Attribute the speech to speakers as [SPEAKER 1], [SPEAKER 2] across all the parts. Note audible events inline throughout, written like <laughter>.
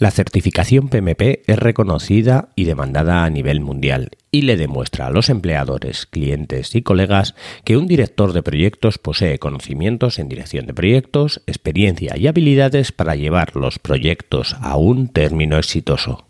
[SPEAKER 1] La certificación PMP es reconocida y demandada a nivel mundial y le demuestra a los empleadores, clientes y colegas que un director de proyectos posee conocimientos en dirección de proyectos, experiencia y habilidades para llevar los proyectos a un término exitoso.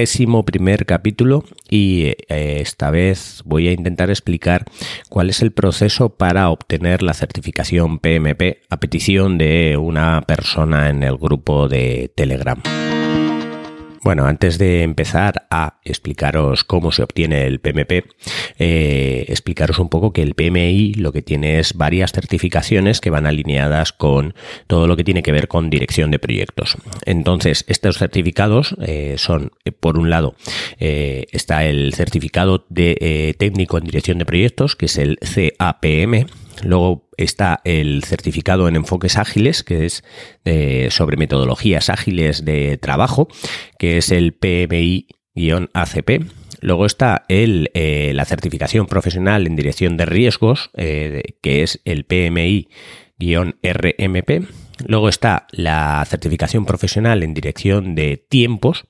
[SPEAKER 1] Vigésimo primer capítulo y eh, esta vez voy a intentar explicar cuál es el proceso para obtener la certificación PMP a petición de una persona en el grupo de Telegram. Bueno, antes de empezar a explicaros cómo se obtiene el PMP, eh, explicaros un poco que el PMI lo que tiene es varias certificaciones que van alineadas con todo lo que tiene que ver con dirección de proyectos. Entonces, estos certificados eh, son, eh, por un lado, está el certificado de técnico en dirección de proyectos, que es el CAPM, Luego está el certificado en enfoques ágiles, que es eh, sobre metodologías ágiles de trabajo, que es el PMI-ACP. Luego está el, eh, la certificación profesional en dirección de riesgos, eh, que es el PMI-RMP. Luego está la certificación profesional en dirección de tiempos,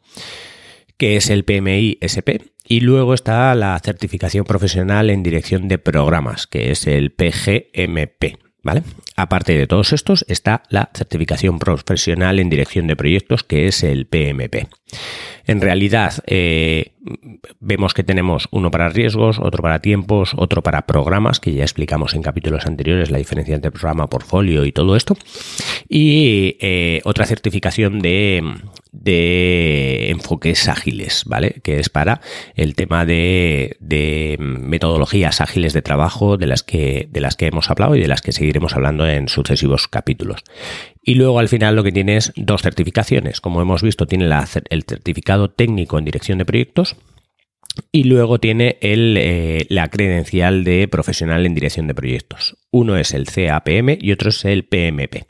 [SPEAKER 1] que es el PMI-SP. Y luego está la certificación profesional en dirección de programas, que es el PGMP. ¿Vale? Aparte de todos estos, está la certificación profesional en dirección de proyectos, que es el PMP. En realidad, eh, vemos que tenemos uno para riesgos, otro para tiempos, otro para programas, que ya explicamos en capítulos anteriores la diferencia entre programa, portfolio y todo esto. Y eh, otra certificación de, de enfoques ágiles, ¿vale? Que es para el tema de, de, metodologías ágiles de trabajo de las que de las que hemos hablado y de las que seguiremos hablando en sucesivos capítulos. Y luego al final lo que tiene es dos certificaciones. Como hemos visto, tiene el certificado técnico en dirección de proyectos y luego tiene el, eh, la credencial de profesional en dirección de proyectos. Uno es el CAPM y otro es el PMP.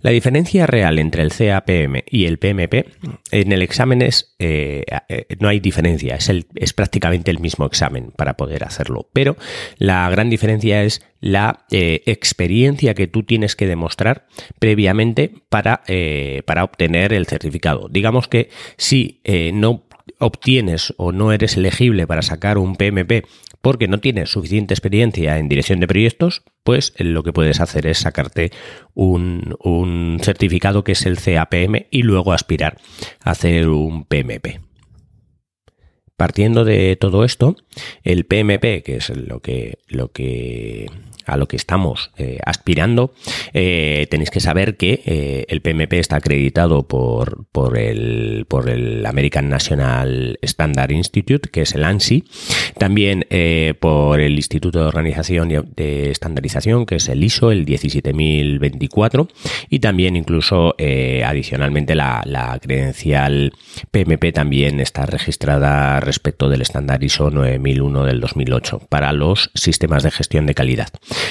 [SPEAKER 1] La diferencia real entre el CAPM y el PMP en el examen es, eh, eh, no hay diferencia, es, es prácticamente el mismo examen para poder hacerlo, pero la gran diferencia es la experiencia que tú tienes que demostrar previamente para, para obtener el certificado. Digamos que si no obtienes o no eres elegible para sacar un PMP porque no tienes suficiente experiencia en dirección de proyectos, pues lo que puedes hacer es sacarte un, certificado que es el CAPM y luego aspirar a hacer un PMP. Partiendo de todo esto, el PMP, que es lo que, lo que a lo que estamos eh, aspirando, eh, tenéis que saber que eh, el PMP está acreditado por, por, el, por el American National Standard Institute, que es el ANSI, también por el Instituto de Organización de Estandarización, que es el ISO, el 17024, y también incluso adicionalmente la, la credencial PMP también está registrada respecto del estándar ISO 9001 del 2008 para los sistemas de gestión de calidad.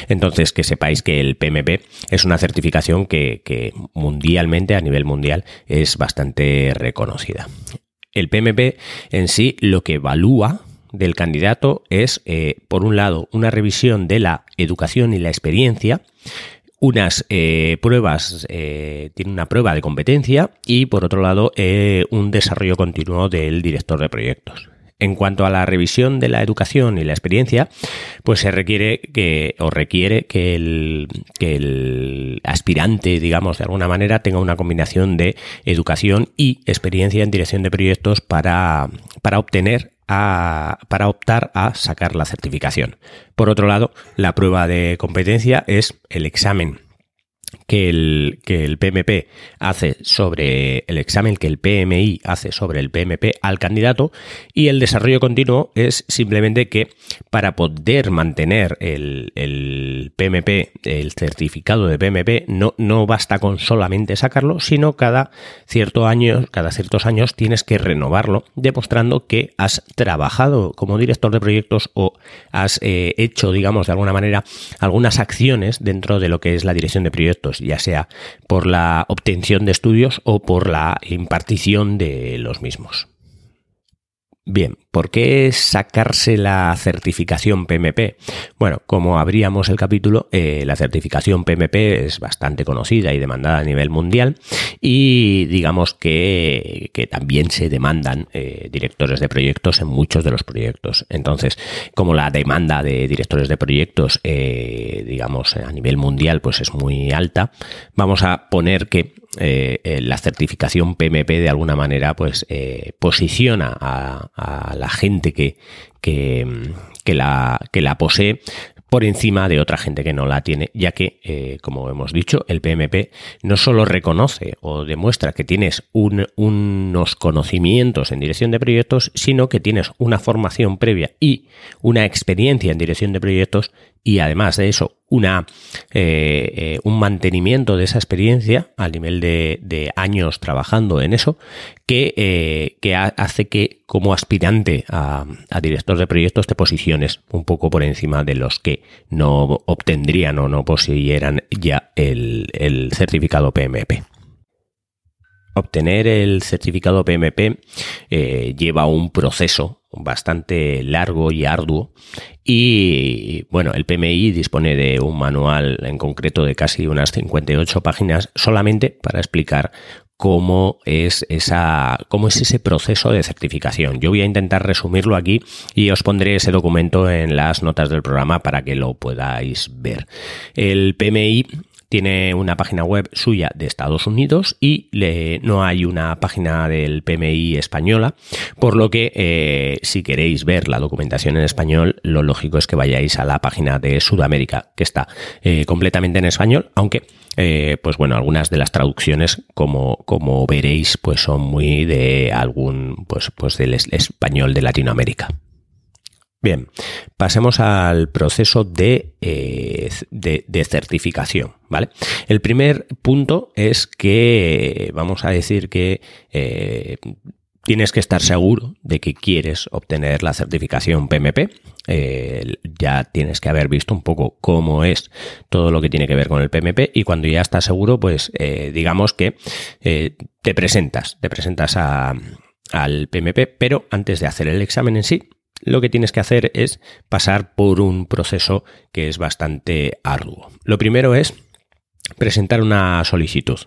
[SPEAKER 1] Entonces, que sepáis que el PMP es una certificación que, mundialmente, a nivel mundial, es bastante reconocida. El PMP en sí lo que evalúa del candidato es, eh, por un lado, una revisión de la educación y la experiencia, unas eh, pruebas, eh, tiene una prueba de competencia y por otro lado un desarrollo continuo del director de proyectos. En cuanto a la revisión de la educación y la experiencia, pues se requiere que, o requiere que el, aspirante, digamos, de alguna manera, tenga una combinación de educación y experiencia en dirección de proyectos para, para obtener a, para optar a sacar la certificación. Por otro lado, la prueba de competencia es el examen que el, que el PMP hace sobre el examen que el PMI hace sobre el PMP al candidato y el desarrollo continuo es simplemente que para poder mantener el, el PMP, el certificado de PMP, no, no basta con solamente sacarlo, sino cada cierto año, cada ciertos años tienes que renovarlo, demostrando que has trabajado como director de proyectos o has eh, hecho, digamos, de alguna manera, algunas acciones dentro de lo que es la dirección de proyectos ya sea por la obtención de estudios o por la impartición de los mismos. Bien, ¿por qué sacarse la certificación PMP? Bueno, como abríamos el capítulo, eh, la certificación PMP es bastante conocida y demandada a nivel mundial y digamos que, también se demandan eh, directores de proyectos en muchos de los proyectos. Entonces, como la demanda de directores de proyectos, eh, digamos, a nivel mundial, pues es muy alta, vamos a poner que la certificación PMP de alguna manera pues posiciona a, la gente que, que, la, que la posee por encima de otra gente que no la tiene, ya que, como hemos dicho, el PMP no solo reconoce o demuestra que tienes unos conocimientos en dirección de proyectos, sino que tienes una formación previa y una experiencia en dirección de proyectos y además de eso una, eh, eh, un mantenimiento de esa experiencia a nivel de, años trabajando en eso que, eh, que hace que como aspirante a, director de proyectos te posiciones un poco por encima de los que no obtendrían o no poseyeran ya el, el certificado PMP. Obtener el certificado PMP lleva un proceso bastante largo y arduo y bueno, el PMI dispone de un manual en concreto de casi unas 58 páginas solamente para explicar cómo es esa cómo es ese proceso de certificación. Yo voy a intentar resumirlo aquí y os pondré ese documento en las notas del programa para que lo podáis ver. El PMI tiene una página web suya de Estados Unidos y no hay una página del PMI española, por lo que eh, si queréis ver la documentación en español, lo lógico es que vayáis a la página de Sudamérica, que está eh, completamente en español, aunque eh, pues bueno, algunas de las traducciones, como, como veréis, pues son muy de algún, pues, pues del español de Latinoamérica. Bien, pasemos al proceso eh, de, de, certificación, ¿vale? El primer punto es que, vamos a decir que eh, tienes que estar seguro de que quieres obtener la certificación PMP. Eh, ya tienes que haber visto un poco cómo es todo lo que tiene que ver con el PMP y cuando ya estás seguro, pues digamos que te presentas, te presentas al PMP, pero antes de hacer el examen en sí, lo que tienes que hacer es pasar por un proceso que es bastante arduo. Lo primero es presentar una solicitud.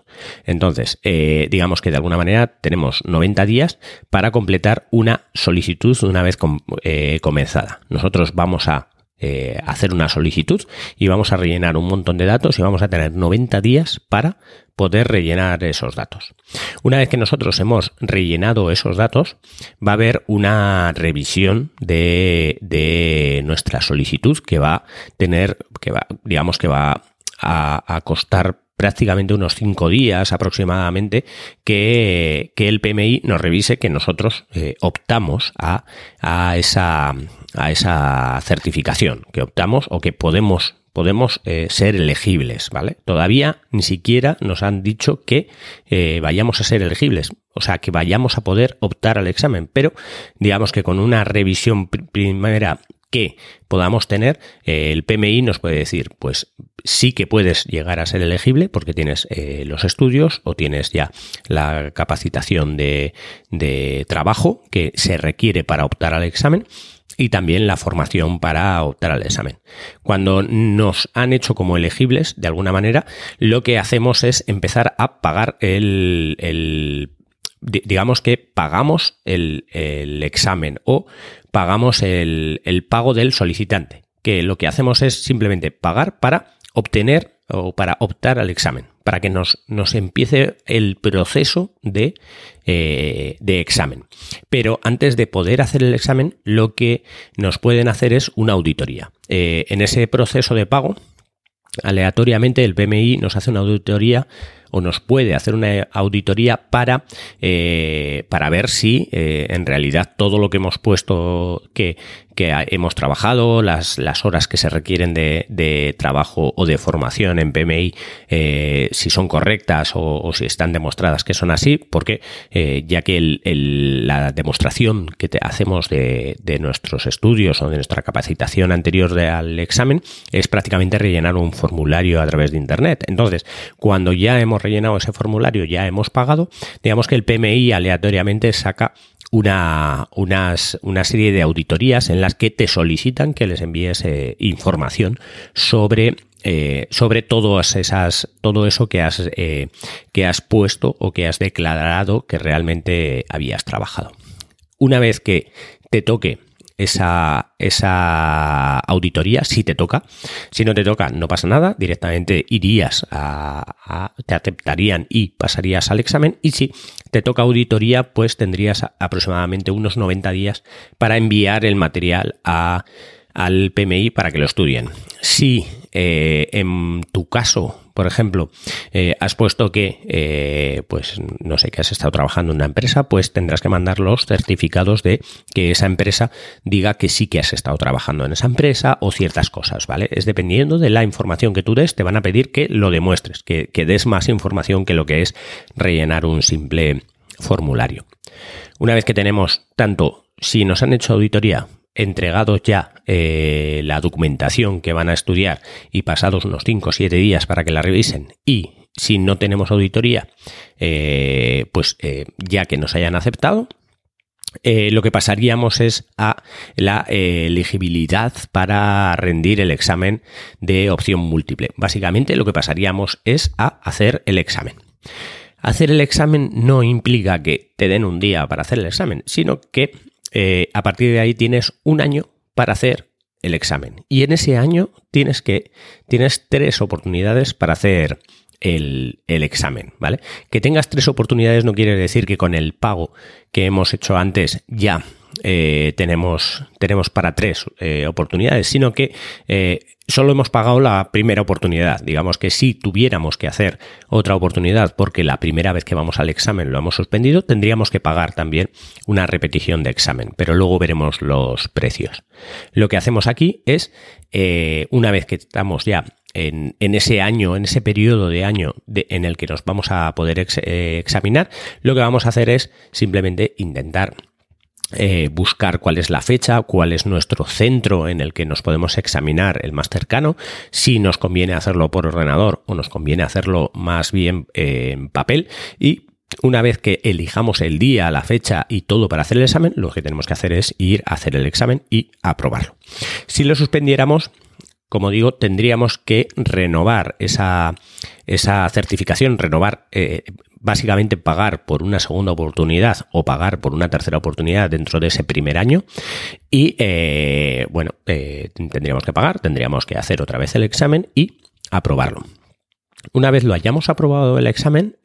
[SPEAKER 1] Entonces, eh, digamos que de alguna manera tenemos 90 días para completar una solicitud una vez eh, comenzada. Nosotros vamos a eh, hacer una solicitud y vamos a rellenar un montón de datos y vamos a tener 90 días para poder rellenar esos datos. Una vez que nosotros hemos rellenado esos datos, va a haber una revisión de, nuestra solicitud que va a tener, que va, digamos que va a, costar prácticamente unos cinco días aproximadamente que, el PMI nos revise que nosotros eh, optamos a, a, esa, a esa certificación, que optamos o que podemos podemos eh, ser elegibles, ¿vale? Todavía ni siquiera nos han dicho que eh, vayamos a ser elegibles, o sea, que vayamos a poder optar al examen, pero digamos que con una revisión primera que podamos tener, eh, el PMI nos puede decir, pues sí que puedes llegar a ser elegible porque tienes los estudios o tienes ya la capacitación de, de trabajo que se requiere para optar al examen y también la formación para optar al examen. Cuando nos han hecho como elegibles, de alguna manera, lo que hacemos es empezar a pagar el, digamos que pagamos el, examen o pagamos el, el, pago del solicitante, que lo que hacemos es simplemente pagar para obtener o para optar al examen, para que nos, nos empiece el proceso de, eh, de, examen. Pero antes de poder hacer el examen, lo que nos pueden hacer es una auditoría. Eh, en ese proceso de pago, aleatoriamente el PMI nos hace una auditoría o nos puede hacer una auditoría para, eh, para ver si eh, en realidad todo lo que hemos puesto que, que hemos trabajado, las, las horas que se requieren de, de, trabajo o de formación en PMI, eh, si son correctas o, si están demostradas que son así, porque ya que la demostración que te hacemos de, de, nuestros estudios o de nuestra capacitación anterior al examen es prácticamente rellenar un formulario a través de Internet. Entonces, cuando ya hemos rellenado ese formulario, ya hemos pagado, digamos que el PMI aleatoriamente saca una, una serie de auditorías en las que te solicitan que les envíes eh, información sobre eh, sobre todas esas, todo eso que has, eh, que has puesto o que has declarado que realmente habías trabajado. Una vez que te toque esa, esa auditoría si te toca. Si no te toca, no pasa nada, directamente irías a, te aceptarían y pasarías al examen. Y si te toca auditoría, pues tendrías aproximadamente unos 90 días para enviar el material a, al PMI para que lo estudien. Si eh, en tu caso por ejemplo, eh, has puesto que, eh, pues no sé, que has estado trabajando en una empresa, pues tendrás que mandar los certificados de que esa empresa diga que sí que has estado trabajando en esa empresa o ciertas cosas, ¿vale? Es dependiendo de la información que tú des, te van a pedir que lo demuestres, que, que des más información que lo que es rellenar un simple formulario. Una vez que tenemos tanto si nos han hecho auditoría entregados ya eh, la documentación que van a estudiar y pasados unos 5 o 7 días para que la revisen y si no tenemos auditoría, eh, pues eh, ya que nos hayan aceptado, lo que pasaríamos es a la elegibilidad para rendir el examen de opción múltiple. Básicamente lo que pasaríamos es a hacer el examen. Hacer el examen no implica que te den un día para hacer el examen, sino que a partir de ahí tienes un año para hacer el examen. Y en ese año tienes que, tienes tres oportunidades para hacer el, examen, ¿vale? Que tengas tres oportunidades no quiere decir que con el pago que hemos hecho antes ya eh, tenemos, tenemos para tres eh, oportunidades, sino que solo hemos pagado la primera oportunidad. Digamos que si tuviéramos que hacer otra oportunidad porque la primera vez que vamos al examen lo hemos suspendido, tendríamos que pagar también una repetición de examen, pero luego veremos los precios. Lo que hacemos aquí es, eh, una vez que estamos ya en, ese año, en ese periodo de año en el que nos vamos a poder eh, examinar, lo que vamos a hacer es simplemente intentar eh, buscar cuál es la fecha, cuál es nuestro centro en el que nos podemos examinar el más cercano, si nos conviene hacerlo por ordenador o nos conviene hacerlo más bien eh, en papel y una vez que elijamos el día, la fecha y todo para hacer el examen, lo que tenemos que hacer es ir a hacer el examen y aprobarlo. Si lo suspendiéramos, como digo, tendríamos que renovar esa, esa certificación, renovar, eh, básicamente pagar por una segunda oportunidad o pagar por una tercera oportunidad dentro de ese primer año. Y eh, bueno, eh, tendríamos que pagar, tendríamos que hacer otra vez el examen y aprobarlo. Una vez lo hayamos aprobado el examen,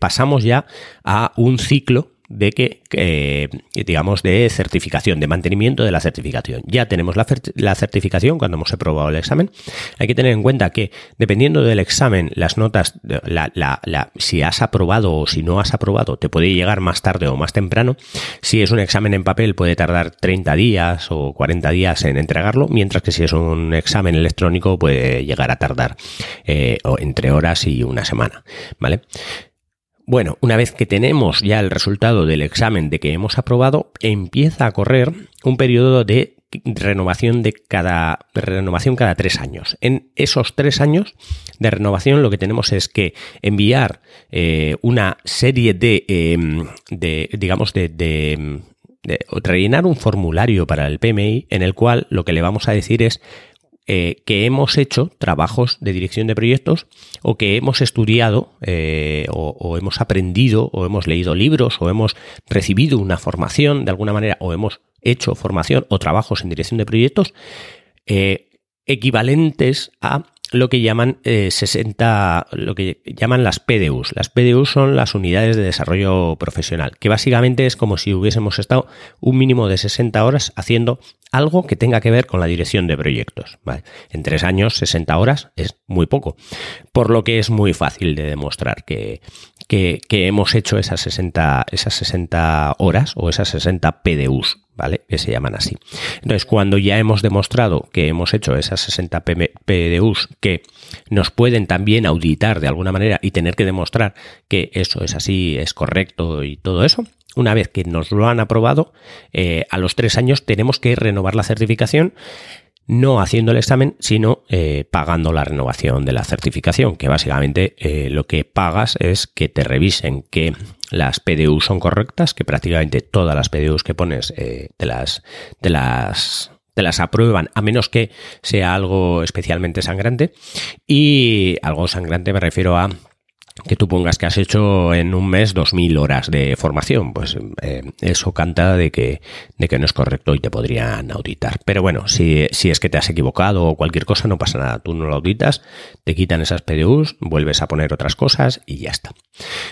[SPEAKER 1] pasamos ya a un ciclo de que, digamos, de certificación, de mantenimiento de la certificación. Ya tenemos la, la, certificación cuando hemos aprobado el examen. Hay que tener en cuenta que, dependiendo del examen, las notas, la, la, si has aprobado o si no has aprobado, te puede llegar más tarde o más temprano. Si es un examen en papel, puede tardar 30 días o 40 días en entregarlo, mientras que si es un examen electrónico, puede llegar a tardar eh, entre horas y una semana. ¿Vale? Bueno, una vez que tenemos ya el resultado del examen de que hemos aprobado, empieza a correr un periodo de renovación de cada renovación cada tres años. En esos tres años de renovación lo que tenemos es que enviar eh, una serie de, em, de digamos, de, de, de rellenar un formulario para el PMI en el cual lo que le vamos a decir es eh, que hemos hecho trabajos de dirección de proyectos o que hemos estudiado eh, o, hemos aprendido o hemos leído libros o hemos recibido una formación de alguna manera o hemos hecho formación o trabajos en dirección de proyectos eh, equivalentes a lo que llaman 60, eh, lo que llaman las PDUs. Las PDUs son las unidades de desarrollo profesional, que básicamente es como si hubiésemos estado un mínimo de 60 horas haciendo algo que tenga que ver con la dirección de proyectos. En tres años, 60 horas es muy poco, por lo que es muy fácil de demostrar que, que, hemos hecho esas 60, esas 60 horas o esas 60 PDUs. ¿Vale? Que se llaman así. Entonces, cuando ya hemos demostrado que hemos hecho esas 60 PDUs que nos pueden también auditar de alguna manera y tener que demostrar que eso es así, es correcto y todo eso, una vez que nos lo han aprobado, eh, a los tres años tenemos que renovar la certificación no haciendo el examen, sino eh, pagando la renovación de la certificación, que básicamente eh, lo que pagas es que te revisen que las PDU son correctas, que prácticamente todas las PDUs que pones eh, te, las, te, las, te las aprueban, a menos que sea algo especialmente sangrante. Y algo sangrante me refiero a que tú pongas que has hecho en un mes 2.000 horas de formación, pues eh, eso canta de que, de que no es correcto y te podrían auditar. Pero bueno, si, si, es que te has equivocado o cualquier cosa, no pasa nada. Tú no lo auditas, te quitan esas PDUs, vuelves a poner otras cosas y ya está.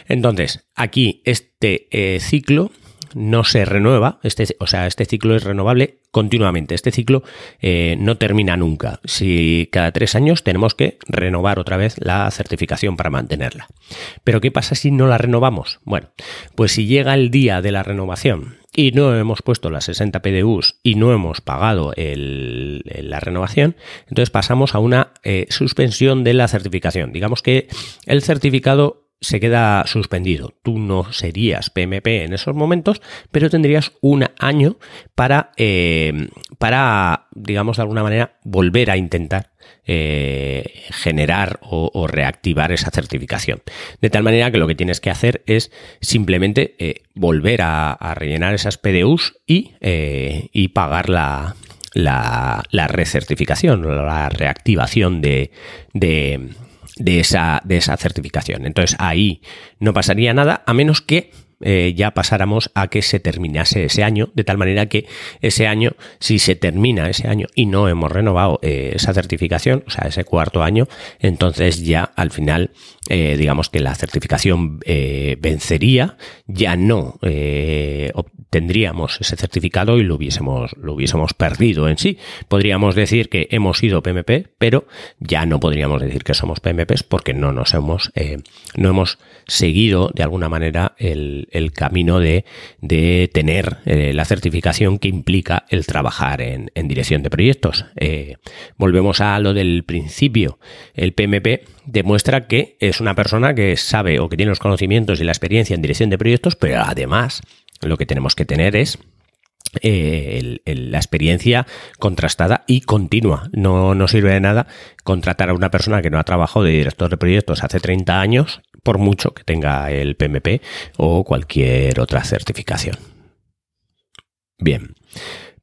[SPEAKER 1] Entonces, aquí este eh, ciclo no se renueva, este, o sea, este ciclo es renovable continuamente. Este ciclo eh, no termina nunca. Si cada tres años tenemos que renovar otra vez la certificación para mantenerla. Pero ¿qué pasa si no la renovamos? Bueno, pues si llega el día de la renovación y no hemos puesto las 60 PDUs y no hemos pagado la renovación, entonces pasamos a una eh, suspensión de la certificación. Digamos que el certificado se queda suspendido. Tú no serías PMP en esos momentos, pero tendrías un año para, eh, para digamos, de alguna manera, volver a intentar eh, generar o, reactivar esa certificación. De tal manera que lo que tienes que hacer es simplemente eh, volver a, rellenar esas PDUs y, y pagar la, la, la recertificación, la reactivación de, de de esa, de esa certificación. Entonces ahí no pasaría nada a menos que eh, ya pasáramos a que se terminase ese año, de tal manera que ese año, si se termina ese año y no hemos renovado eh, esa certificación, o sea, ese cuarto año, entonces ya al final, eh, digamos que la certificación vencería, ya no obtendríamos ese certificado y lo hubiésemos, lo hubiésemos perdido en sí. Podríamos decir que hemos sido PMP, pero ya no podríamos decir que somos PMPs porque no nos hemos, no hemos seguido de alguna manera el, el camino de, tener eh, la certificación que implica el trabajar en, dirección de proyectos. Eh, volvemos a lo del principio. El PMP demuestra que es una persona que sabe o que tiene los conocimientos y la experiencia en dirección de proyectos, pero además lo que tenemos que tener es eh, la experiencia contrastada y continua. No, no sirve de nada contratar a una persona que no ha trabajado de director de proyectos hace 30 años, por mucho que tenga el PMP o cualquier otra certificación. Bien,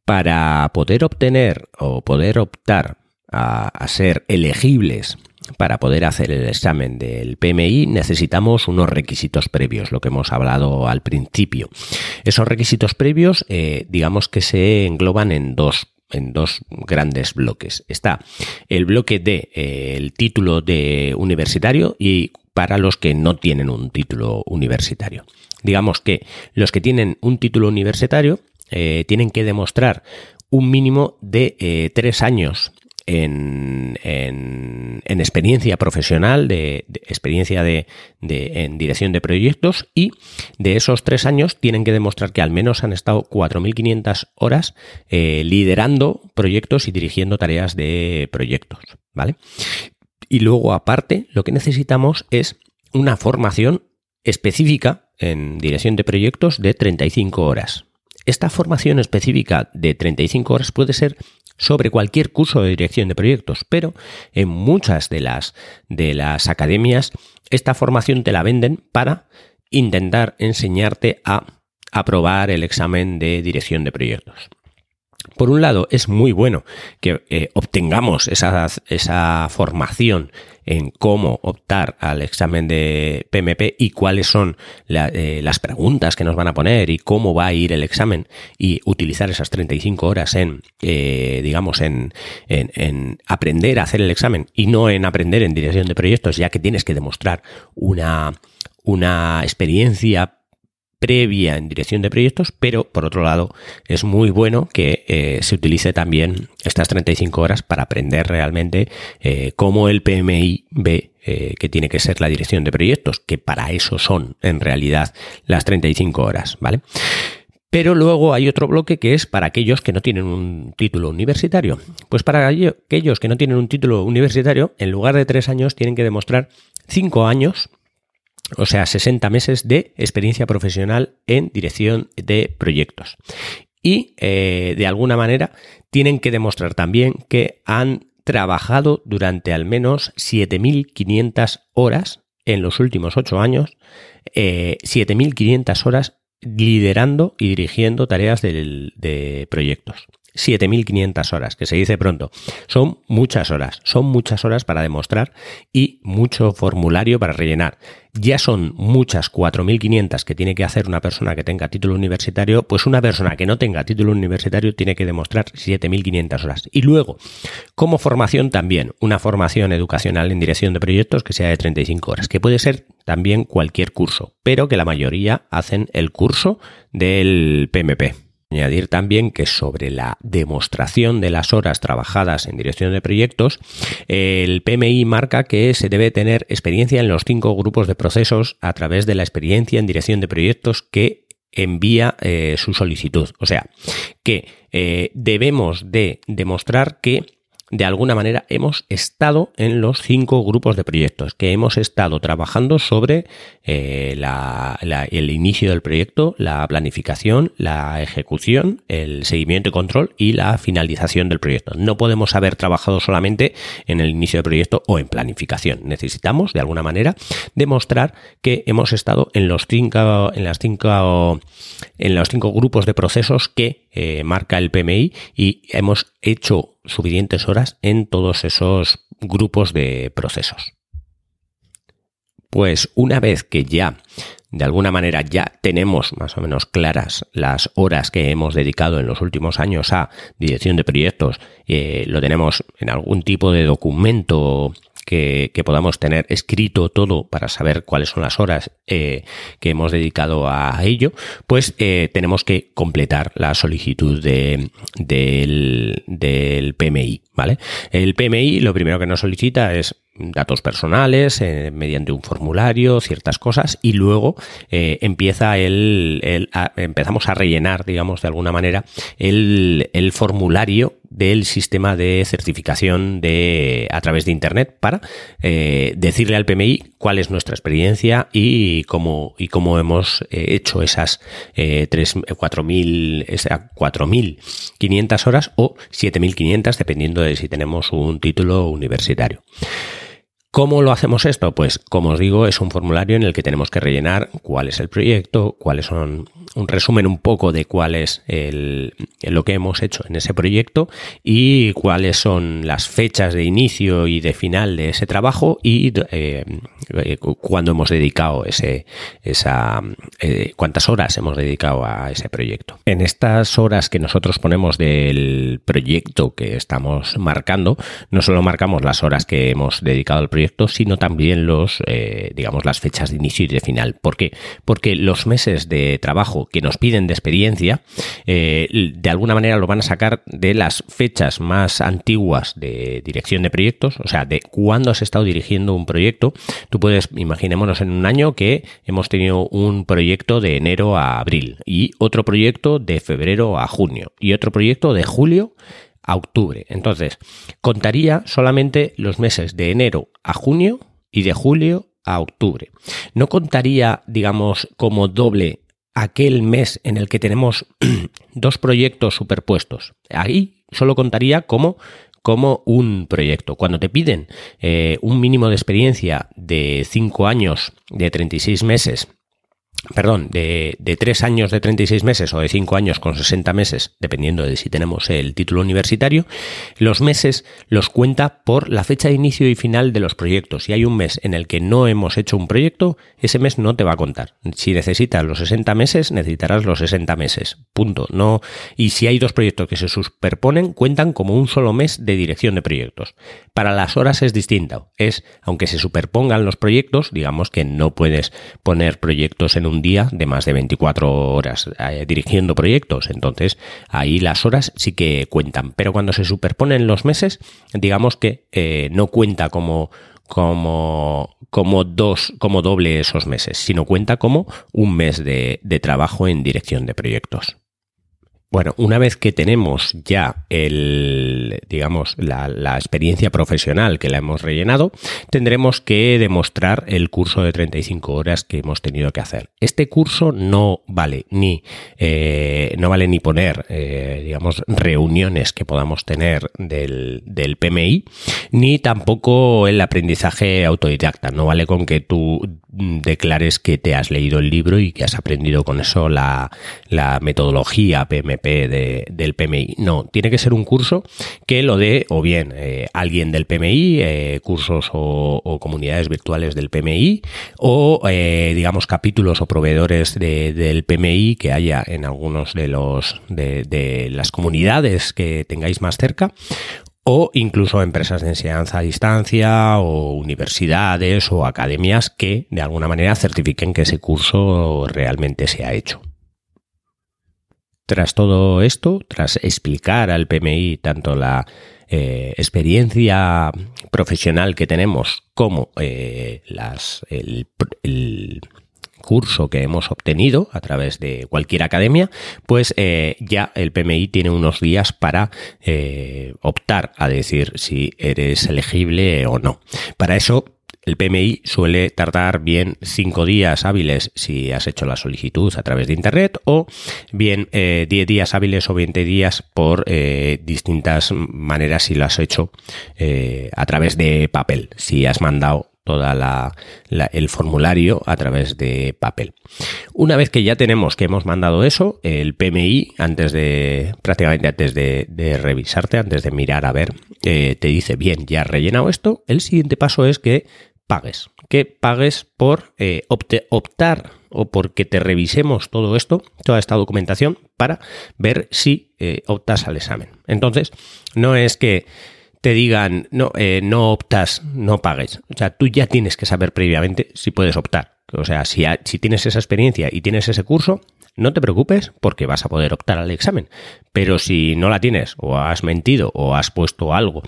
[SPEAKER 1] para poder obtener o poder optar a ser elegibles para poder hacer el examen del PMI necesitamos unos requisitos previos, lo que hemos hablado al principio. Esos requisitos previos, eh, digamos que se engloban en dos en dos grandes bloques. Está el bloque de eh, el título de universitario y para los que no tienen un título universitario. Digamos que los que tienen un título universitario eh, tienen que demostrar un mínimo de tres años en, en, experiencia profesional, de, experiencia de, en dirección de proyectos y de esos tres años tienen que demostrar que al menos han estado 4.500 horas eh, liderando proyectos y dirigiendo tareas de proyectos, ¿vale? Y luego, aparte, lo que necesitamos es una formación específica en dirección de proyectos de 35 horas. Esta formación específica de 35 horas puede ser sobre cualquier curso de dirección de proyectos, pero en muchas de las, de las academias esta formación te la venden para intentar enseñarte a aprobar el examen de dirección de proyectos. Por un lado, es muy bueno que eh, obtengamos esa, esa, formación en cómo optar al examen de PMP y cuáles son eh, las preguntas que nos van a poner y cómo va a ir el examen y utilizar esas 35 horas en, eh, digamos, en, en, en aprender a hacer el examen y no en aprender en dirección de proyectos, ya que tienes que demostrar una, una experiencia previa en dirección de proyectos, pero por otro lado es muy bueno que eh, se utilice también estas 35 horas para aprender realmente eh, cómo el PMI ve eh, que tiene que ser la dirección de proyectos, que para eso son en realidad las 35 horas, ¿vale? Pero luego hay otro bloque que es para aquellos que no tienen un título universitario. Pues para aquellos que no tienen un título universitario, en lugar de tres años, tienen que demostrar cinco años o sea, 60 meses de experiencia profesional en dirección de proyectos. Y eh, de alguna manera tienen que demostrar también que han trabajado durante al menos 7.500 horas en los últimos 8 años, 7.500 eh, horas liderando y dirigiendo tareas de proyectos. 7.500 horas, que se dice pronto. Son muchas horas, son muchas horas para demostrar y mucho formulario para rellenar. Ya son muchas 4.500 que tiene que hacer una persona que tenga título universitario, pues una persona que no tenga título universitario tiene que demostrar 7.500 horas. Y luego, como formación también, una formación educacional en dirección de proyectos que sea de 35 horas, que puede ser también cualquier curso, pero que la mayoría hacen el curso del PMP. Añadir también que sobre la demostración de las horas trabajadas en dirección de proyectos, el PMI marca que se debe tener experiencia en los cinco grupos de procesos a través de la experiencia en dirección de proyectos que envía eh, su solicitud. O sea, que eh, debemos de demostrar que de alguna manera hemos estado en los cinco grupos de proyectos, que hemos estado trabajando sobre eh, el inicio del proyecto, la planificación, la ejecución, el seguimiento y control y la finalización del proyecto. No podemos haber trabajado solamente en el inicio del proyecto o en planificación. Necesitamos, de alguna manera, demostrar que hemos estado en los cinco, en las cinco, en los cinco grupos de procesos que eh, marca el PMI y hemos hecho suficientes horas en todos esos grupos de procesos. Pues una vez que ya, de alguna manera, ya tenemos más o menos claras las horas que hemos dedicado en los últimos años a dirección de proyectos, eh, lo tenemos en algún tipo de documento que, podamos tener escrito todo para saber cuáles son las horas eh, que hemos dedicado a ello, pues eh, tenemos que completar la solicitud de, del, del PMI, ¿vale? El PMI lo primero que nos solicita es datos personales eh, mediante un formulario, ciertas cosas, y luego empieza el, empezamos a rellenar, digamos, de alguna manera, el, el, formulario del sistema de certificación de a través de internet para eh, decirle al PMI cuál es nuestra experiencia y cómo y cómo hemos hecho esas cuatro mil quinientas horas o siete mil quinientas dependiendo de si tenemos un título universitario. ¿Cómo lo hacemos esto? Pues como os digo, es un formulario en el que tenemos que rellenar cuál es el proyecto, cuáles son un resumen un poco de cuál es lo que hemos hecho en ese proyecto y cuáles son las fechas de inicio y de final de ese trabajo y eh, eh cuándo hemos dedicado ese, eh, cuántas horas hemos dedicado a ese proyecto. En estas horas que nosotros ponemos del proyecto que estamos marcando, no solo marcamos las horas que hemos dedicado al sino también los, eh, digamos, las fechas de inicio y de final. ¿Por qué? Porque los meses de trabajo que nos piden de experiencia, eh, de alguna manera lo van a sacar de las fechas más antiguas de dirección de proyectos, o sea, de cuándo has estado dirigiendo un proyecto. Tú puedes, imaginémonos en un año que hemos tenido un proyecto de enero a abril y otro proyecto de febrero a junio y otro proyecto de julio octubre. Entonces, contaría solamente los meses de enero a junio y de julio a octubre. No contaría, digamos, como doble aquel mes en el que tenemos <clears throat> dos proyectos superpuestos. Ahí solo contaría como como un proyecto. Cuando te piden eh, un mínimo de experiencia de 5 años, de 36 meses, perdón, de, de 3 años de 36 meses o de 5 años con 60 meses, dependiendo de si tenemos el título universitario, los meses los cuenta por la fecha de inicio y final de los proyectos. Si hay un mes en el que no hemos hecho un proyecto, ese mes no te va a contar. Si necesitas los 60 meses, necesitarás los 60 meses. Punto. No, y si hay dos proyectos que se superponen, cuentan como un solo mes de dirección de proyectos. Para las horas es distinto. Es, aunque se superpongan los proyectos, digamos que no puedes poner proyectos en un día de más de 24 horas eh, dirigiendo proyectos. Entonces, ahí las horas sí que cuentan. Pero cuando se superponen los meses, digamos que eh, no cuenta como, como, como dos, como doble esos meses, sino cuenta como un mes de trabajo en dirección de proyectos. Bueno, una vez que tenemos ya el, digamos, la, experiencia profesional que la hemos rellenado, tendremos que demostrar el curso de 35 horas que hemos tenido que hacer. Este curso no vale ni, eh, no vale ni poner, eh, digamos, reuniones que podamos tener del, del PMI, ni tampoco el aprendizaje autodidacta. No vale con que tú declares que te has leído el libro y que has aprendido con eso la, la metodología Del PMI. No, tiene que ser un curso que lo dé o bien eh, alguien del PMI, eh, cursos o, o, comunidades virtuales del PMI, o eh, digamos capítulos o proveedores de, del PMI que haya en algunos de los de, de las comunidades que tengáis más cerca, o incluso empresas de enseñanza a distancia o universidades o academias que de alguna manera certifiquen que ese curso realmente se ha hecho. Tras todo esto, tras explicar al PMI tanto la eh, experiencia profesional que tenemos como eh, el, curso que hemos obtenido a través de cualquier academia, pues eh, ya el PMI tiene unos días para optar a decir si eres elegible o no. Para eso el PMI suele tardar bien cinco días hábiles si has hecho la solicitud a través de Internet o bien eh, 10 días hábiles o 20 días por eh, distintas maneras si lo has hecho eh, a través de papel. Si has mandado toda la, el formulario a través de papel. Una vez que ya tenemos que hemos mandado eso, el PMI, antes de, prácticamente antes de, revisarte, antes de mirar a ver, eh, te dice, bien, ya has rellenado esto, el siguiente paso es que pagues, que pagues por eh, opte, optar o porque te revisemos todo esto, toda esta documentación, para ver si eh, optas al examen. Entonces, no es que te digan, no, eh, no optas, no pagues. O sea, tú ya tienes que saber previamente si puedes optar. O sea, si, si tienes esa experiencia y tienes ese curso, no te preocupes porque vas a poder optar al examen. Pero si no la tienes o has mentido o has puesto algo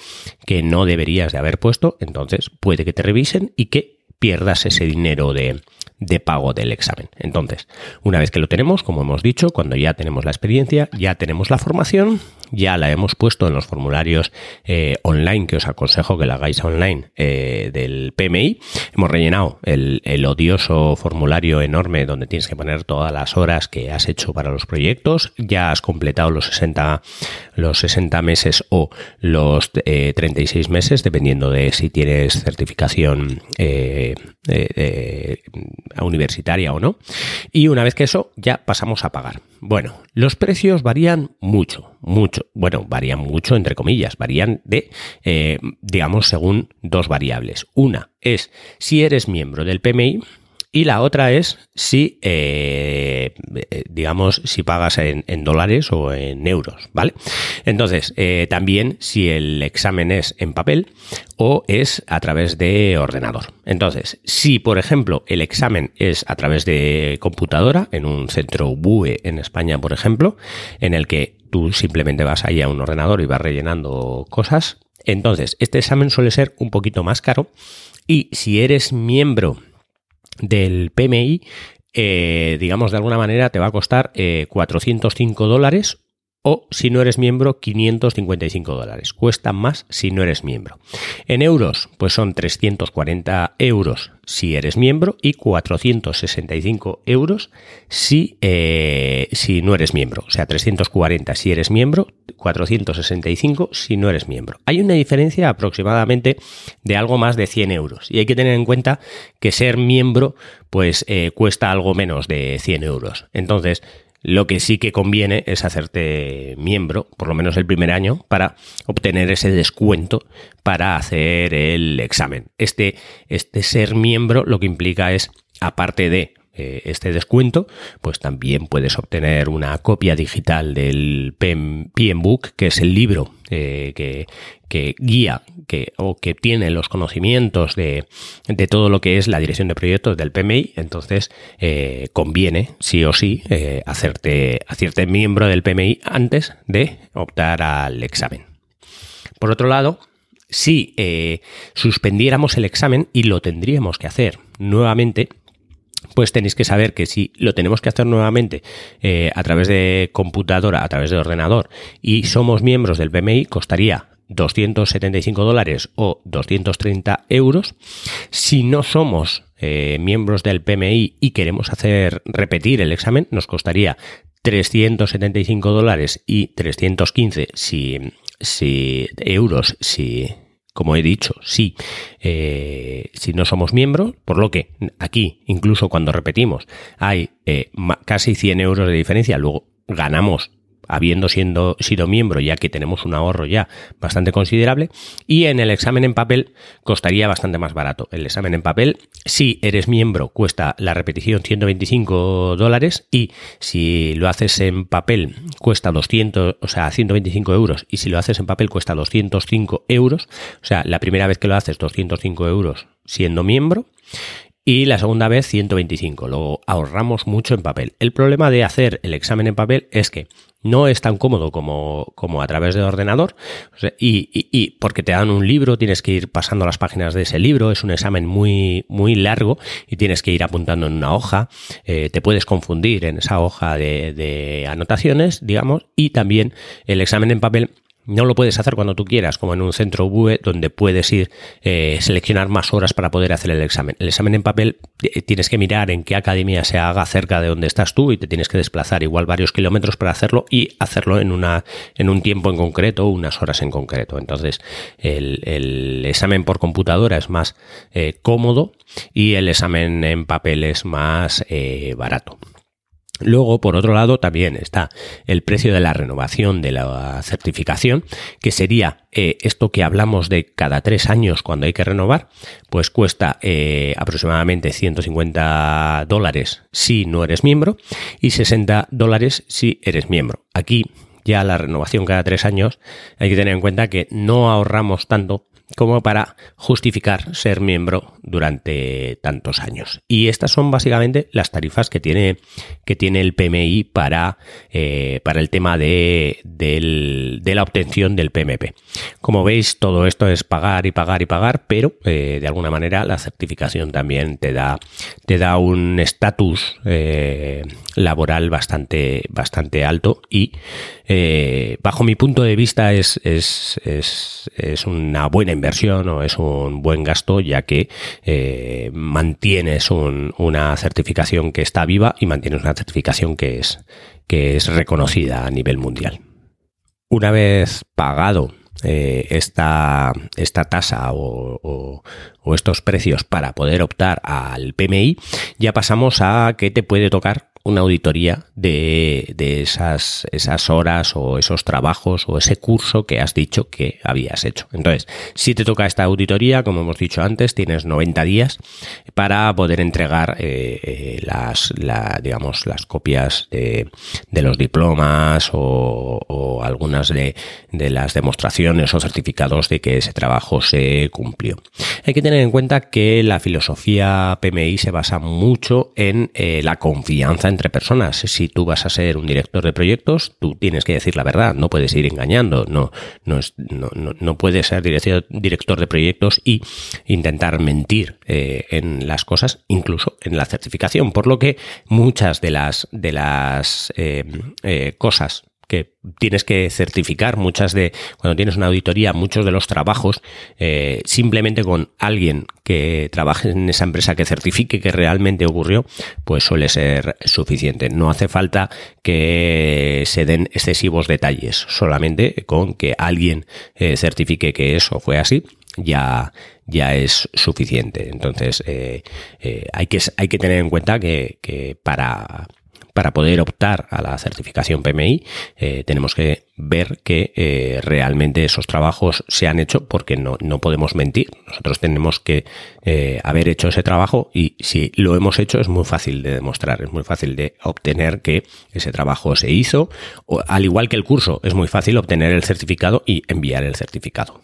[SPEAKER 1] que no deberías de haber puesto, entonces puede que te revisen y que pierdas ese dinero de, de pago del examen. Entonces, una vez que lo tenemos, como hemos dicho, cuando ya tenemos la experiencia, ya tenemos la formación, ya la hemos puesto en los formularios eh, online, que os aconsejo que la hagáis online eh, del PMI. Hemos rellenado el, odioso formulario enorme donde tienes que poner todas las horas que has hecho para los proyectos. Ya has completado los 60, los 60 meses o los eh, 36 meses, dependiendo de si tienes certificación eh, universitaria o no. Y una vez que eso, ya pasamos a pagar. Bueno, los precios varían mucho, mucho. Bueno, varían mucho entre comillas, varían de, eh, digamos, según dos variables. Una es si eres miembro del PMI, y la otra es si, eh, digamos, si pagas en, en, dólares o en euros, ¿vale? Entonces, eh, también si el examen es en papel o es a través de ordenador. Entonces, si, por ejemplo, el examen es a través de computadora, en un centro BUE en España, por ejemplo, en el que tú simplemente vas ahí a un ordenador y vas rellenando cosas, entonces, este examen suele ser un poquito más caro y si eres miembro del PMI, eh, digamos de alguna manera, te va a costar eh, 405 dólares o si no eres miembro 555 dólares. Cuesta más si no eres miembro. En euros, pues son 340 euros si eres miembro y 465 euros si, eh, si no eres miembro. O sea, 340 si eres miembro, 465 si no eres miembro. Hay una diferencia aproximadamente de algo más de 100 euros y hay que tener en cuenta que ser miembro pues eh, cuesta algo menos de 100 euros. Entonces, lo que sí que conviene es hacerte miembro, por lo menos el primer año, para obtener ese descuento para hacer el examen. Este, este ser miembro lo que implica es, aparte de eh, este descuento, pues también puedes obtener una copia digital del PM, que es el libro eh, que, guía o que tiene los conocimientos de, de, todo lo que es la dirección de proyectos del PMI. Entonces, eh, conviene, sí o sí, hacerte, hacerte miembro del PMI antes de optar al examen. Por otro lado, si suspendiéramos el examen y lo tendríamos que hacer nuevamente, pues tenéis que saber que si lo tenemos que hacer nuevamente eh, a través de computadora, a través de ordenador, y somos miembros del PMI, costaría 275 dólares o 230 euros. Si no somos eh, miembros del PMI y queremos hacer repetir el examen, nos costaría 375 dólares y 315 si, si, euros si, como he dicho, sí, eh, si no somos miembros, por lo que aquí, incluso cuando repetimos, hay eh, casi 100 euros de diferencia, luego ganamos habiendo siendo, sido miembro, ya que tenemos un ahorro ya bastante considerable, y en el examen en papel costaría bastante más barato. El examen en papel, si eres miembro, cuesta la repetición 125 dólares, y si lo haces en papel cuesta 200, o sea, 125 euros, y si lo haces en papel cuesta 205 euros, o sea, la primera vez que lo haces 205 euros siendo miembro, y la segunda vez 125. Luego ahorramos mucho en papel. El problema de hacer el examen en papel es que no es tan cómodo como, como a través de ordenador. Y, y, porque te dan un libro, tienes que ir pasando las páginas de ese libro, es un examen muy, muy largo y tienes que ir apuntando en una hoja, eh, te puedes confundir en esa hoja de, de anotaciones, digamos, y también el examen en papel no lo puedes hacer cuando tú quieras, como en un centro UE donde puedes ir eh, seleccionar más horas para poder hacer el examen. El examen en papel eh, tienes que mirar en qué academia se haga cerca de donde estás tú y te tienes que desplazar igual varios kilómetros para hacerlo y hacerlo en una en un tiempo en concreto, unas horas en concreto. Entonces el, examen por computadora es más eh, cómodo y el examen en papel es más barato. Luego, por otro lado, también está el precio de la renovación de la certificación, que sería eh, esto que hablamos de cada tres años cuando hay que renovar, pues cuesta eh, aproximadamente 150 dólares si no eres miembro y 60 dólares si eres miembro. Aquí ya la renovación cada tres años hay que tener en cuenta que no ahorramos tanto como para justificar ser miembro durante tantos años. Y estas son básicamente las tarifas que tiene, que tiene el PMI para, eh, para el tema de, de, la obtención del PMP. Como veis, todo esto es pagar y pagar y pagar, pero eh, de alguna manera la certificación también te da, te da un estatus eh, laboral bastante, bastante alto y bajo mi punto de vista es, es, es, es una buena inversión o es un buen gasto, ya que eh, mantienes una certificación que está viva y mantienes una certificación que es, que es reconocida a nivel mundial. Una vez pagado eh, esta, esta, tasa o, o, estos precios para poder optar al PMI, ya pasamos a qué te puede tocar una auditoría de, de esas, esas, horas o esos trabajos o ese curso que has dicho que habías hecho. Entonces, si te toca esta auditoría, como hemos dicho antes, tienes 90 días para poder entregar eh, eh, las, la, digamos, las copias de, de los diplomas o, o algunas de, de, las demostraciones o certificados de que ese trabajo se cumplió. Hay que tener en cuenta que la filosofía PMI se basa mucho en eh, la confianza entre personas. Si tú vas a ser un director de proyectos, tú tienes que decir la verdad, no puedes ir engañando, no, no, no, no puedes ser director de proyectos y intentar mentir eh, en las cosas, incluso en la certificación. Por lo que muchas de las, de las eh, eh, cosas que tienes que certificar muchas de, cuando tienes una auditoría, muchos de los trabajos, eh, simplemente con alguien que trabaje en esa empresa que certifique que realmente ocurrió, pues suele ser suficiente. No hace falta que se den excesivos detalles, solamente con que alguien eh, certifique que eso fue así, ya, ya es suficiente. Entonces, eh, hay, que, hay que tener en cuenta que, que para para poder optar a la certificación PMI, eh, tenemos que ver que eh, realmente esos trabajos se han hecho porque no, no podemos mentir. Nosotros tenemos que eh, haber hecho ese trabajo y si lo hemos hecho es muy fácil de demostrar, es muy fácil de obtener que ese trabajo se hizo. Al igual que el curso, es muy fácil obtener el certificado y enviar el certificado.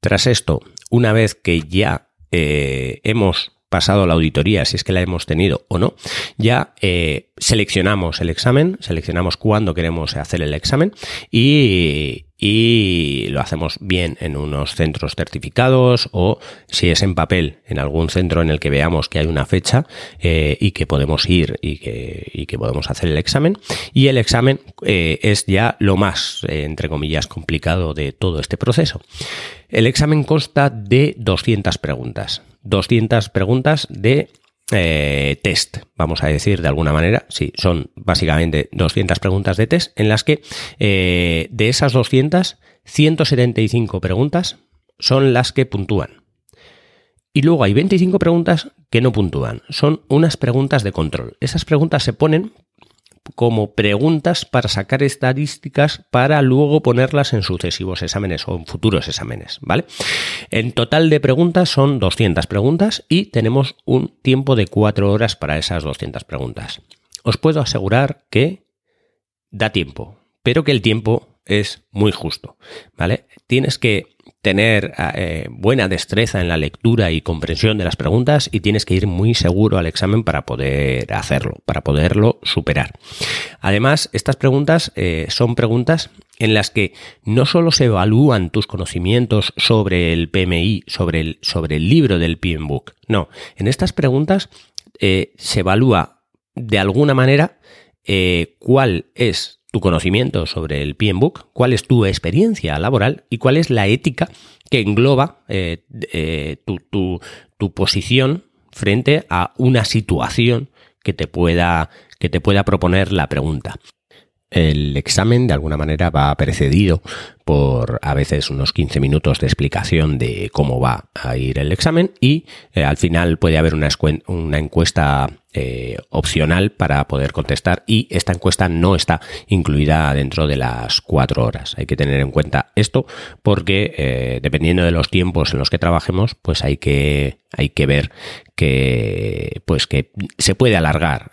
[SPEAKER 1] Tras esto, una vez que ya hemos pasado la auditoría, si es que la hemos tenido o no, ya eh, seleccionamos el examen, seleccionamos cuándo queremos hacer el examen y, y lo hacemos bien en unos centros certificados o si es en papel, en algún centro en el que veamos que hay una fecha eh, y que podemos ir y que, y que, podemos hacer el examen. Y el examen eh, es ya lo más, eh, entre comillas, complicado de todo este proceso. El examen consta de 200 preguntas. 200 preguntas de eh, test, vamos a decir de alguna manera. Sí, son básicamente 200 preguntas de test en las que eh, de esas 200, 175 preguntas son las que puntúan. Y luego hay 25 preguntas que no puntúan. Son unas preguntas de control. Esas preguntas se ponen como preguntas para sacar estadísticas para luego ponerlas en sucesivos exámenes o en futuros exámenes, ¿vale? En total de preguntas son 200 preguntas y tenemos un tiempo de 4 horas para esas 200 preguntas. Os puedo asegurar que da tiempo, pero que el tiempo es muy justo, ¿vale? Tienes que tener eh, buena destreza en la lectura y comprensión de las preguntas y tienes que ir muy seguro al examen para poder hacerlo, para poderlo superar. Además, estas preguntas eh, son preguntas en las que no solo se evalúan tus conocimientos sobre el PMI, sobre el, sobre el libro del PMBOK, no, en estas preguntas eh, se evalúa de alguna manera cuál es tu conocimiento sobre el PMBOK, cuál es tu experiencia laboral y cuál es la ética que engloba eh, eh, tu, tu, posición frente a una situación que te pueda, que te pueda proponer la pregunta. El examen de alguna manera va precedido por a veces unos 15 minutos de explicación de cómo va a ir el examen y eh, al final puede haber una, una encuesta eh, opcional para poder contestar y esta encuesta no está incluida dentro de las cuatro horas. Hay que tener en cuenta esto porque eh, dependiendo de los tiempos en los que trabajemos, pues hay que, hay que ver que, pues que se puede alargar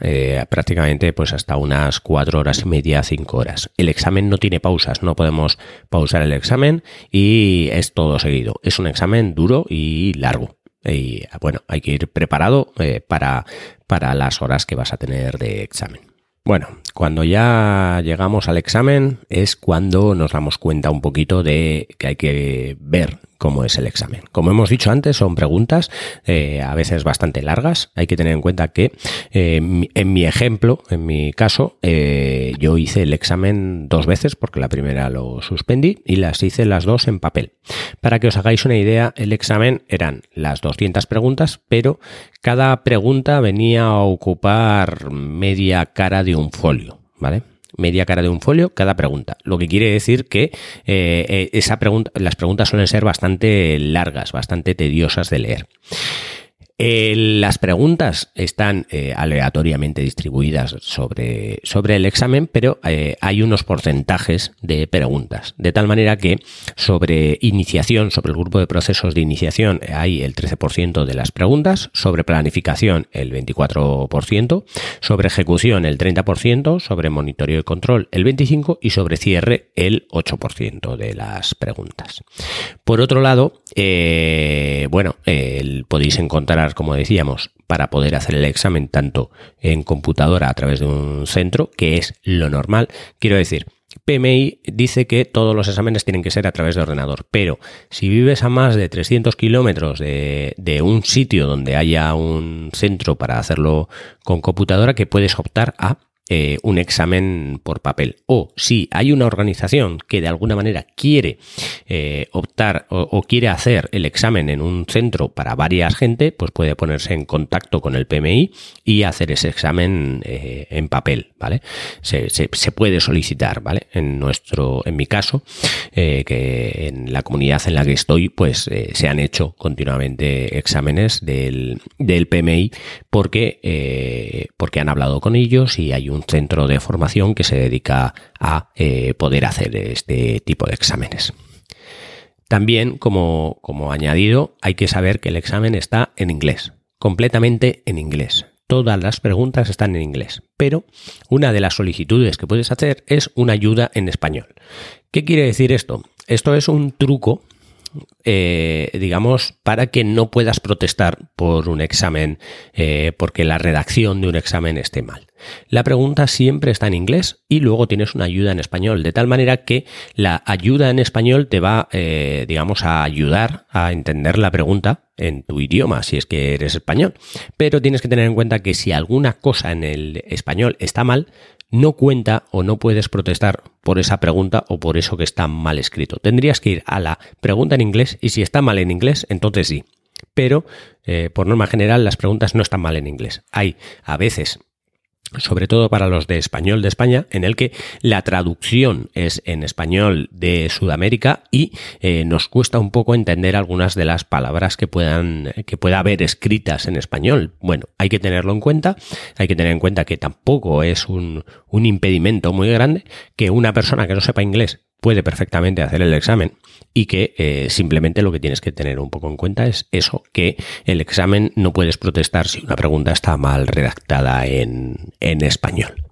[SPEAKER 1] prácticamente pues hasta unas cuatro horas y media, cinco horas. El examen no tiene pausas, no podemos pausar el examen y es todo seguido. Es un examen duro y largo. Y bueno, hay que ir preparado eh, para, para las horas que vas a tener de examen. Bueno, cuando ya llegamos al examen es cuando nos damos cuenta un poquito de que hay que ver cómo es el examen. Como hemos dicho antes, son preguntas eh, a veces bastante largas. Hay que tener en cuenta que eh, en mi ejemplo, en mi caso, eh, yo hice el examen dos veces porque la primera lo suspendí y las hice las dos en papel. Para que os hagáis una idea, el examen eran las 200 preguntas, pero cada pregunta venía a ocupar media cara de un folio, ¿vale? media cara de un folio cada pregunta. Lo que quiere decir que eh, eh, esa pregunta, las preguntas suelen ser bastante largas, bastante tediosas de leer. Eh, las preguntas están eh, aleatoriamente distribuidas sobre, sobre, el examen, pero eh, hay unos porcentajes de preguntas. De tal manera que sobre iniciación, sobre el grupo de procesos de iniciación, hay el 13% de las preguntas, sobre planificación el 24%, sobre ejecución el 30%, sobre monitoreo y control el 25% y sobre cierre el 8% de las preguntas. Por otro lado, bueno, podéis encontrar como decíamos, para poder hacer el examen tanto en computadora a través de un centro, que es lo normal. Quiero decir, PMI dice que todos los exámenes tienen que ser a través de ordenador, pero si vives a más de 300 kilómetros de, de, un sitio donde haya un centro para hacerlo con computadora, que puedes optar a eh, un examen por papel. O si hay una organización que de alguna manera quiere eh, optar o, quiere hacer el examen en un centro para varias gente, pues puede ponerse en contacto con el PMI y hacer ese examen eh, en papel, ¿vale? Se, puede solicitar, ¿vale? En nuestro, en mi caso, que en la comunidad en la que estoy, pues se han hecho continuamente exámenes del, del PMI porque, porque han hablado con ellos y hay un un centro de formación que se dedica a eh, poder hacer este tipo de exámenes. También, como, como añadido, hay que saber que el examen está en inglés, completamente en inglés. Todas las preguntas están en inglés, pero una de las solicitudes que puedes hacer es una ayuda en español. ¿Qué quiere decir esto? Esto es un truco eh, digamos, para que no puedas protestar por un examen eh, porque la redacción de un examen esté mal. La pregunta siempre está en inglés y luego tienes una ayuda en español, de tal manera que la ayuda en español te va, eh, digamos, a ayudar a entender la pregunta en tu idioma, si es que eres español. Pero tienes que tener en cuenta que si alguna cosa en el español está mal, no cuenta o no puedes protestar por esa pregunta o por eso que está mal escrito. Tendrías que ir a la pregunta en inglés y si está mal en inglés, entonces sí. Pero, eh, por norma general, las preguntas no están mal en inglés. Hay a veces sobre todo para los de español de España, en el que la traducción es en español de Sudamérica y eh, nos cuesta un poco entender algunas de las palabras que puedan que pueda haber escritas en español. Bueno, hay que tenerlo en cuenta, hay que tener en cuenta que tampoco es un, un impedimento muy grande que una persona que no sepa inglés puede perfectamente hacer el examen y que eh, simplemente lo que tienes que tener un poco en cuenta es eso, que el examen no puedes protestar si una pregunta está mal redactada en, en español.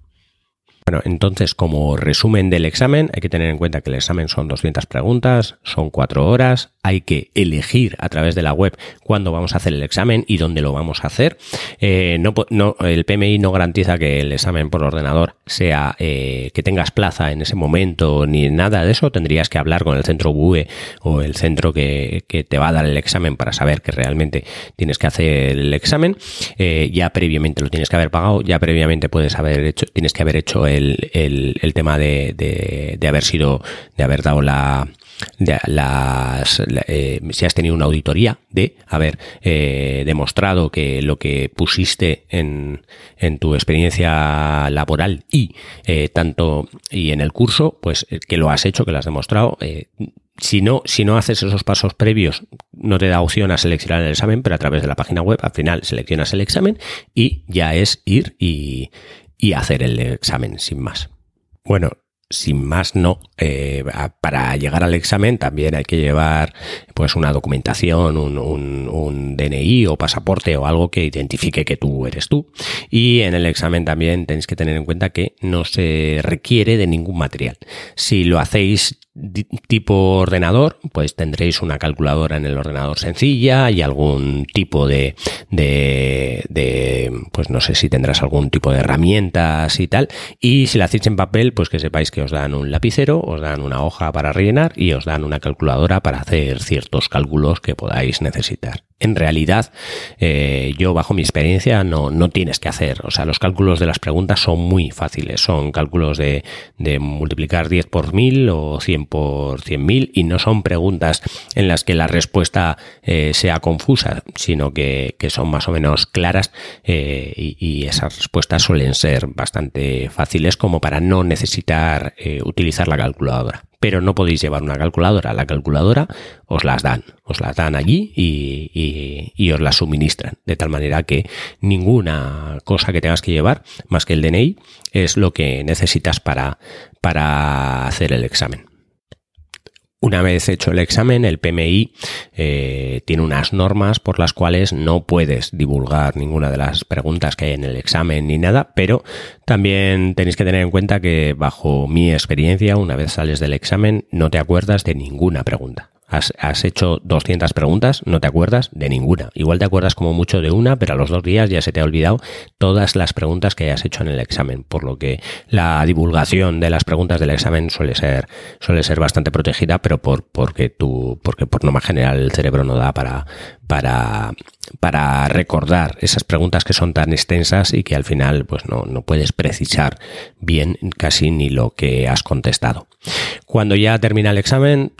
[SPEAKER 1] Bueno, entonces como resumen del examen, hay que tener en cuenta que el examen son 200 preguntas, son 4 horas, hay que elegir a través de la web cuándo vamos a hacer el examen y dónde lo vamos a hacer. Eh, no, no, el PMI no garantiza que el examen por ordenador sea eh, que tengas plaza en ese momento ni nada de eso. Tendrías que hablar con el centro BUE o el centro que, te va a dar el examen para saber que realmente tienes que hacer el examen. Eh, ya previamente lo tienes que haber pagado, ya previamente puedes haber hecho, tienes que haber hecho el, el, tema de, de, haber sido, de haber dado la las, eh, si has tenido una auditoría de haber eh, demostrado que lo que pusiste en, en tu experiencia laboral y eh, tanto y en el curso, pues que lo has hecho, que lo has demostrado. si no, si no haces esos pasos previos, no te da opción a seleccionar el examen, pero a través de la página web, al final seleccionas el examen y ya es ir y, y hacer el examen sin más. Bueno, sin más no, eh, para llegar al examen también hay que llevar pues una documentación, un, un, un, DNI o pasaporte o algo que identifique que tú eres tú. Y en el examen también tenéis que tener en cuenta que no se requiere de ningún material. Si lo hacéis tipo ordenador, pues tendréis una calculadora en el ordenador sencilla y algún tipo de, de, de, pues no sé si tendrás algún tipo de herramientas y tal. Y si la hacéis en papel, pues que sepáis que os dan un lapicero, os dan una hoja para rellenar y os dan una calculadora para hacer ciertos cálculos que podáis necesitar en realidad, eh, yo bajo mi experiencia no, no tienes que hacer. O sea, los cálculos de las preguntas son muy fáciles. Son cálculos de, de multiplicar 10 por 1000 o 100 por 100.000 y no son preguntas en las que la respuesta eh, sea confusa, sino que, que, son más o menos claras eh, y, y, esas respuestas suelen ser bastante fáciles como para no necesitar eh, utilizar la calculadora pero no podéis llevar una calculadora. La calculadora os las dan, os las dan allí y, os la suministran, de tal manera que ninguna cosa que tengas que llevar más que el DNI es lo que necesitas para, para hacer el examen. Una vez hecho el examen, el PMI eh, tiene unas normas por las cuales no puedes divulgar ninguna de las preguntas que hay en el examen ni nada, pero también tenéis que tener en cuenta que bajo mi experiencia, una vez sales del examen, no te acuerdas de ninguna pregunta. Has, hecho 200 preguntas, no te acuerdas de ninguna. Igual te acuerdas como mucho de una, pero a los dos días ya se te ha olvidado todas las preguntas que hayas hecho en el examen. Por lo que la divulgación de las preguntas del examen suele ser, suele ser bastante protegida, pero por, porque tú, porque por norma general el cerebro no da para, para, para recordar esas preguntas que son tan extensas y que al final pues no, no puedes precisar bien casi ni lo que has contestado. Cuando ya termina el examen,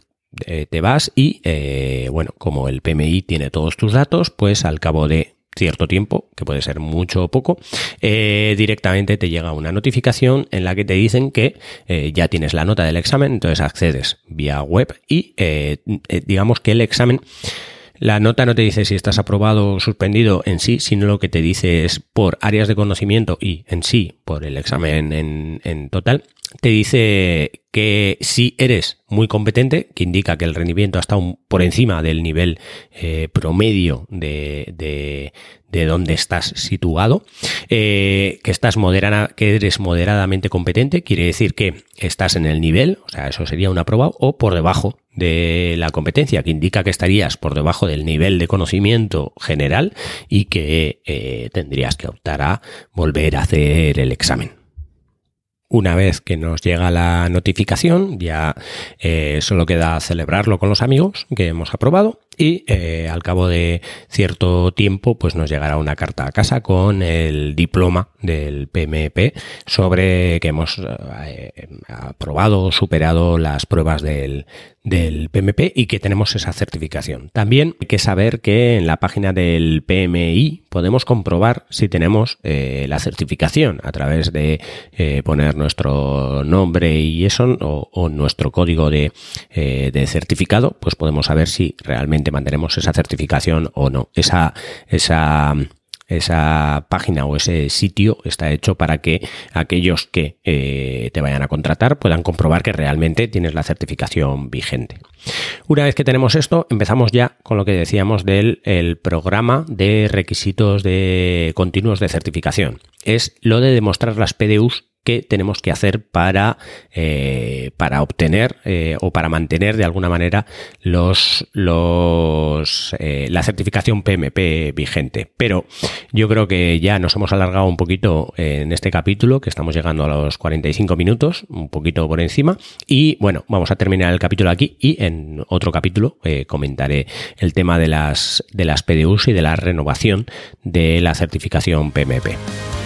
[SPEAKER 1] eh, te vas y, eh, bueno, como el PMI tiene todos tus datos, pues al cabo de cierto tiempo, que puede ser mucho o poco, eh, directamente te llega una notificación en la que te dicen que ya tienes la nota del examen, entonces accedes vía web y digamos que el examen la nota no te dice si estás aprobado o suspendido en sí, sino lo que te dice es por áreas de conocimiento y en sí por el examen en, total. Te dice que si eres muy competente, que indica que el rendimiento está un, por encima del nivel eh, promedio de, de, de, donde estás situado, eh, que estás moderada, que eres moderadamente competente, quiere decir que estás en el nivel, o sea, eso sería un aprobado, o por debajo de la competencia, que indica que estarías por debajo del nivel de conocimiento general y que eh, tendrías que optar a volver a hacer el examen. Una vez que nos llega la notificación, ya eh, solo queda celebrarlo con los amigos que hemos aprobado y eh, al cabo de cierto tiempo pues nos llegará una carta a casa con el diploma del PMP sobre que hemos eh, aprobado o superado las pruebas del, del PMP y que tenemos esa certificación. También hay que saber que en la página del PMI podemos comprobar si tenemos eh, la certificación a través de eh, poner nuestro nombre y eso o, nuestro código de, eh, de, certificado, pues podemos saber si realmente mantenemos esa certificación o no. Esa, esa esa página o ese sitio está hecho para que aquellos que eh, te vayan a contratar puedan comprobar que realmente tienes la certificación vigente. Una vez que tenemos esto, empezamos ya con lo que decíamos del programa de requisitos de continuos de certificación. Es lo de demostrar las PDUs que tenemos que hacer para, eh, para obtener eh, o para mantener de alguna manera los, los, eh, la certificación PMP vigente. Pero yo creo que ya nos hemos alargado un poquito en este capítulo, que estamos llegando a los 45 minutos, un poquito por encima. Y bueno, vamos a terminar el capítulo aquí y en otro capítulo comentaré el tema de las, de las PDUs y de la renovación de la certificación PMP.